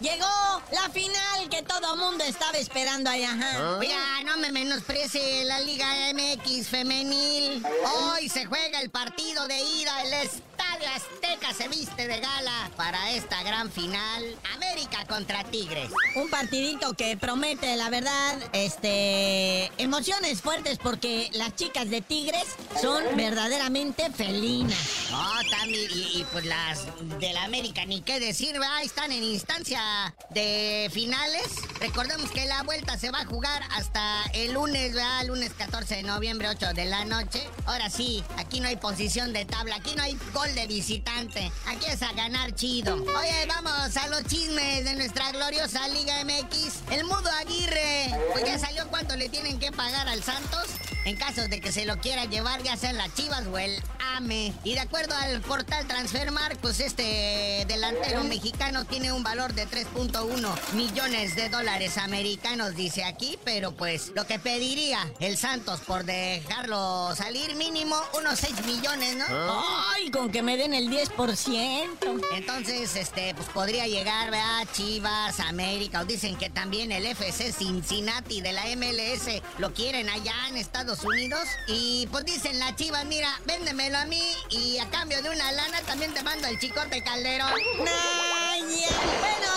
Llegó la final que todo mundo estaba esperando allá. Ajá. ¿Ah? Oiga, no me menosprece la Liga MX femenil. Hoy se juega el partido de ida, el Estadio Azteca se viste de gala para esta gran final. América contra Tigres. Un partidito que promete, la verdad, este, emociones fuertes porque las chicas de Tigres son verdaderamente felinas. Oh, también, y, y, pues las de la América, ni qué decir, ¿verdad? Están en instancia de finales. Recordemos que la vuelta se va a jugar hasta el lunes, ¿verdad? Lunes 14 de noviembre, 8 de la noche. Ahora sí, aquí no hay posición de tabla, aquí no hay gol de visitante. Aquí es a ganar chido. Oye, vamos a los chismes de nuestra gloriosa Liga MX. El Mudo Aguirre, pues ya salió cuánto le tienen que pagar al Santos. En caso de que se lo quiera llevar, ya sean las Chivas o Y de acuerdo al portal Transfermarkt, pues este delantero mexicano tiene un valor de 3.1 millones de dólares americanos, dice aquí. Pero pues lo que pediría el Santos por dejarlo salir, mínimo unos 6 millones, ¿no? ¡Ay! Con que me den el 10%. Entonces, este, pues podría llegar, ¿verdad? Chivas, América. O dicen que también el FC Cincinnati de la MLS lo quieren allá en Estados Unidos. Y pues dicen las Chivas, mira, véndemelo a mí y a cambio de una lana también te mando el chicote Calderón. Hablando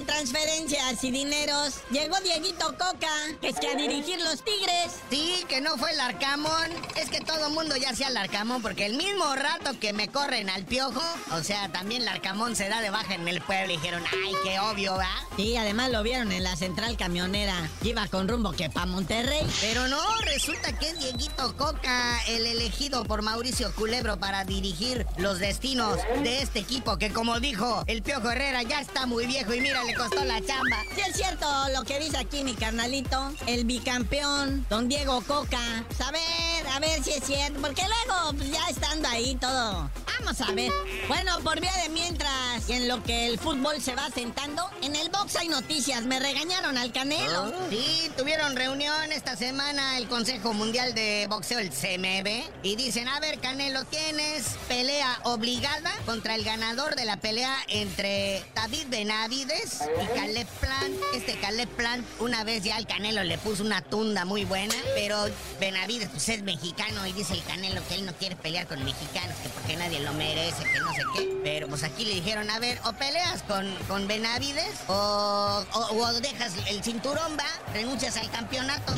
de transferencias y dineros, llegó Dieguito Coca, que es que a dirigir los Tigres. Sí, que no fue el Arcamón. Es que todo mundo ya hacía el Arcamón porque el mismo rato que me corren al piojo, o sea, también el Arcamón se da de baja en el pueblo y dijeron, ay, qué obvio, ¿va? Sí, además lo vieron en la central camionera. Iba con rumbo que pa' Monterrey. Pero no, resulta que es Dieguito Coca, el elegido por Mauricio Culebro para dirigir los destinos de este equipo que como dijo el Piojo Herrera ya está muy viejo y mira, le costó la chamba. Sí es cierto lo que dice aquí mi carnalito, el bicampeón, don Diego Coca. Pues a ver, a ver si es cierto, porque luego pues, ya estando ahí todo. Vamos a ver. Bueno, por vía de mientras, y en lo que el fútbol se va sentando, en el box hay noticias. Me regañaron al Canelo. Sí, tuvieron reunión esta semana el Consejo Mundial de Boxeo, el CMB, y dicen, a ver, Canelo, tienes pelea obligada contra el ganador de la pelea entre David Benavides y Caleb Plant. Este Caleb Plant, una vez ya el Canelo le puso una tunda muy buena, pero Benavides pues es mexicano y dice el Canelo que él no quiere pelear con mexicanos, que porque nadie lo merece, que no sé qué. Pero pues aquí le dijeron, a ver, o peleas con, con Benavides o, o, o dejas el cinturón, va, renuncias al campeonato.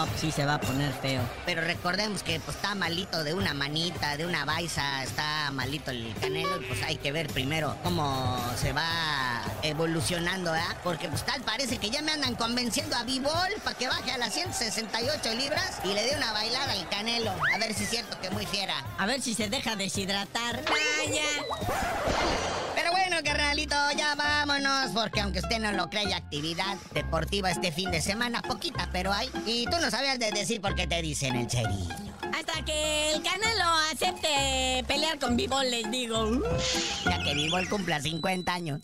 No, pues sí se va a poner feo. Pero recordemos que pues está malito de una manita, de una baisa, está malito el canelo y pues hay que ver primero cómo se va evolucionando, ¿verdad? Porque pues tal parece que ya me andan convenciendo a Bibol para que baje a las 168 libras y le dé una bailada al canelo. A ver si es cierto que muy fiera. A ver si se deja deshidratar. Vaya. Vámonos, porque aunque usted no lo cree, hay actividad deportiva este fin de semana, poquita, pero hay. Y tú no sabías de decir por qué te dicen el cerillo. Hasta que el Canelo acepte pelear con Bibol, les digo. Ya que Bibol cumpla 50 años.